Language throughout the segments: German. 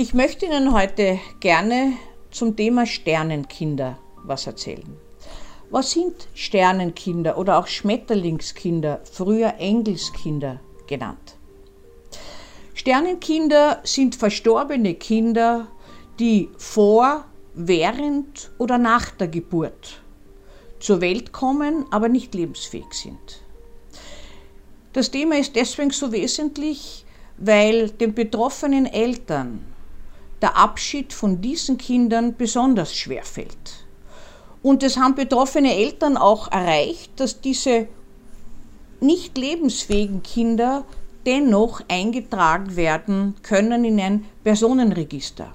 Ich möchte Ihnen heute gerne zum Thema Sternenkinder was erzählen. Was sind Sternenkinder oder auch Schmetterlingskinder, früher Engelskinder genannt? Sternenkinder sind verstorbene Kinder, die vor, während oder nach der Geburt zur Welt kommen, aber nicht lebensfähig sind. Das Thema ist deswegen so wesentlich, weil den betroffenen Eltern der Abschied von diesen Kindern besonders schwer fällt. Und es haben betroffene Eltern auch erreicht, dass diese nicht lebensfähigen Kinder dennoch eingetragen werden können in ein Personenregister.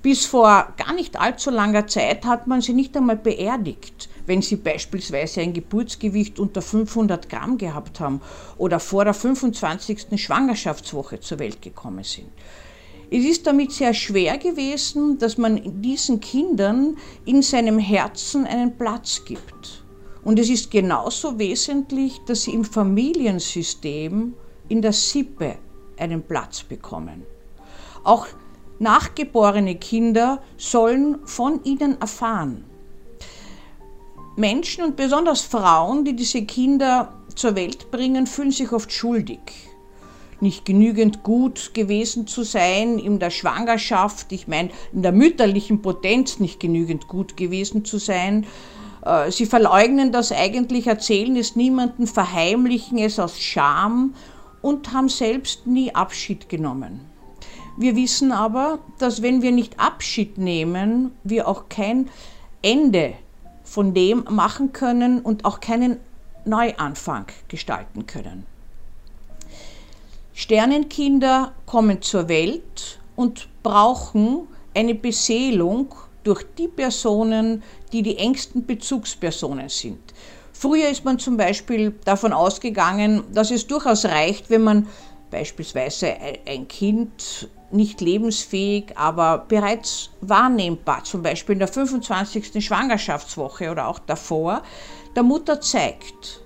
Bis vor gar nicht allzu langer Zeit hat man sie nicht einmal beerdigt, wenn sie beispielsweise ein Geburtsgewicht unter 500 Gramm gehabt haben oder vor der 25. Schwangerschaftswoche zur Welt gekommen sind. Es ist damit sehr schwer gewesen, dass man diesen Kindern in seinem Herzen einen Platz gibt. Und es ist genauso wesentlich, dass sie im Familiensystem, in der Sippe einen Platz bekommen. Auch nachgeborene Kinder sollen von ihnen erfahren. Menschen und besonders Frauen, die diese Kinder zur Welt bringen, fühlen sich oft schuldig nicht genügend gut gewesen zu sein in der Schwangerschaft, ich meine in der mütterlichen Potenz nicht genügend gut gewesen zu sein. Äh, sie verleugnen das eigentlich, erzählen es niemandem, verheimlichen es aus Scham und haben selbst nie Abschied genommen. Wir wissen aber, dass wenn wir nicht Abschied nehmen, wir auch kein Ende von dem machen können und auch keinen Neuanfang gestalten können. Sternenkinder kommen zur Welt und brauchen eine Beseelung durch die Personen, die die engsten Bezugspersonen sind. Früher ist man zum Beispiel davon ausgegangen, dass es durchaus reicht, wenn man beispielsweise ein Kind nicht lebensfähig, aber bereits wahrnehmbar, zum Beispiel in der 25. Schwangerschaftswoche oder auch davor, der Mutter zeigt.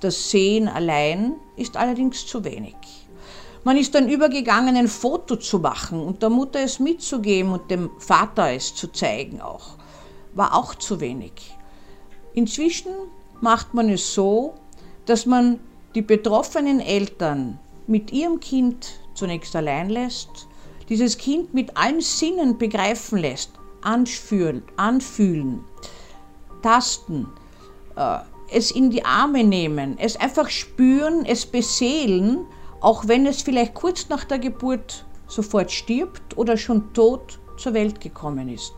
Das Sehen allein ist allerdings zu wenig. Man ist dann übergegangen, ein Foto zu machen und der Mutter es mitzugeben und dem Vater es zu zeigen auch. War auch zu wenig. Inzwischen macht man es so, dass man die betroffenen Eltern mit ihrem Kind zunächst allein lässt, dieses Kind mit allen Sinnen begreifen lässt, anfühlen, anfühlen tasten, äh, es in die Arme nehmen, es einfach spüren, es beseelen auch wenn es vielleicht kurz nach der Geburt sofort stirbt oder schon tot zur Welt gekommen ist.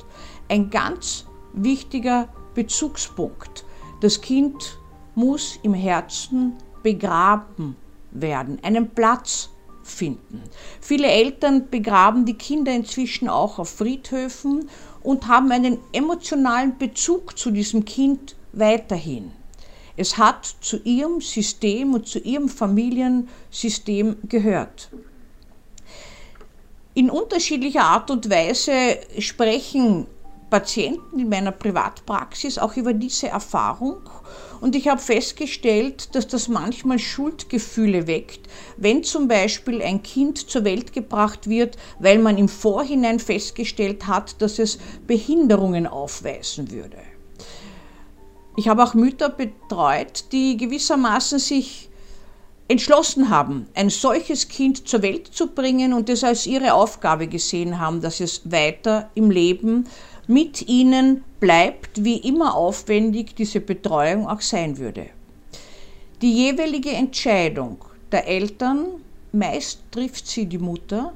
Ein ganz wichtiger Bezugspunkt. Das Kind muss im Herzen begraben werden, einen Platz finden. Viele Eltern begraben die Kinder inzwischen auch auf Friedhöfen und haben einen emotionalen Bezug zu diesem Kind weiterhin. Es hat zu ihrem System und zu ihrem Familiensystem gehört. In unterschiedlicher Art und Weise sprechen Patienten in meiner Privatpraxis auch über diese Erfahrung und ich habe festgestellt, dass das manchmal Schuldgefühle weckt, wenn zum Beispiel ein Kind zur Welt gebracht wird, weil man im Vorhinein festgestellt hat, dass es Behinderungen aufweisen würde. Ich habe auch Mütter betreut, die gewissermaßen sich entschlossen haben, ein solches Kind zur Welt zu bringen und es als ihre Aufgabe gesehen haben, dass es weiter im Leben mit ihnen bleibt, wie immer aufwendig diese Betreuung auch sein würde. Die jeweilige Entscheidung der Eltern, meist trifft sie die Mutter,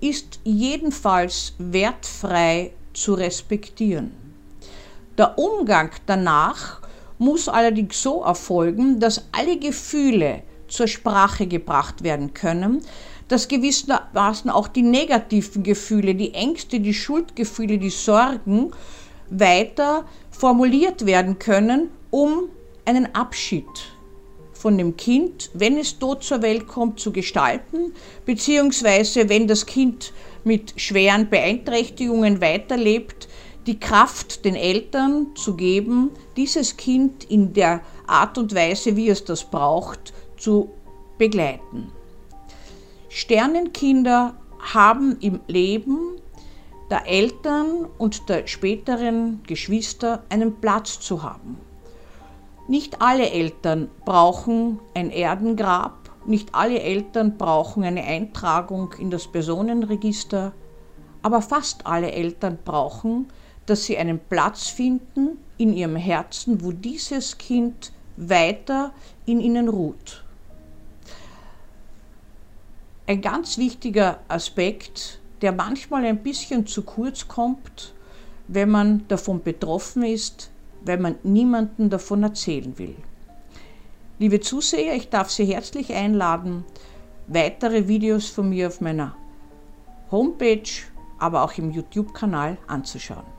ist jedenfalls wertfrei zu respektieren. Der Umgang danach muss allerdings so erfolgen, dass alle Gefühle zur Sprache gebracht werden können, dass gewissermaßen auch die negativen Gefühle, die Ängste, die Schuldgefühle, die Sorgen weiter formuliert werden können, um einen Abschied von dem Kind, wenn es dort zur Welt kommt, zu gestalten, beziehungsweise wenn das Kind mit schweren Beeinträchtigungen weiterlebt, die Kraft den Eltern zu geben, dieses Kind in der Art und Weise, wie es das braucht, zu begleiten. Sternenkinder haben im Leben der Eltern und der späteren Geschwister einen Platz zu haben. Nicht alle Eltern brauchen ein Erdengrab, nicht alle Eltern brauchen eine Eintragung in das Personenregister, aber fast alle Eltern brauchen, dass sie einen Platz finden in ihrem Herzen, wo dieses Kind weiter in ihnen ruht. Ein ganz wichtiger Aspekt, der manchmal ein bisschen zu kurz kommt, wenn man davon betroffen ist, weil man niemandem davon erzählen will. Liebe Zuseher, ich darf Sie herzlich einladen, weitere Videos von mir auf meiner Homepage, aber auch im YouTube-Kanal anzuschauen.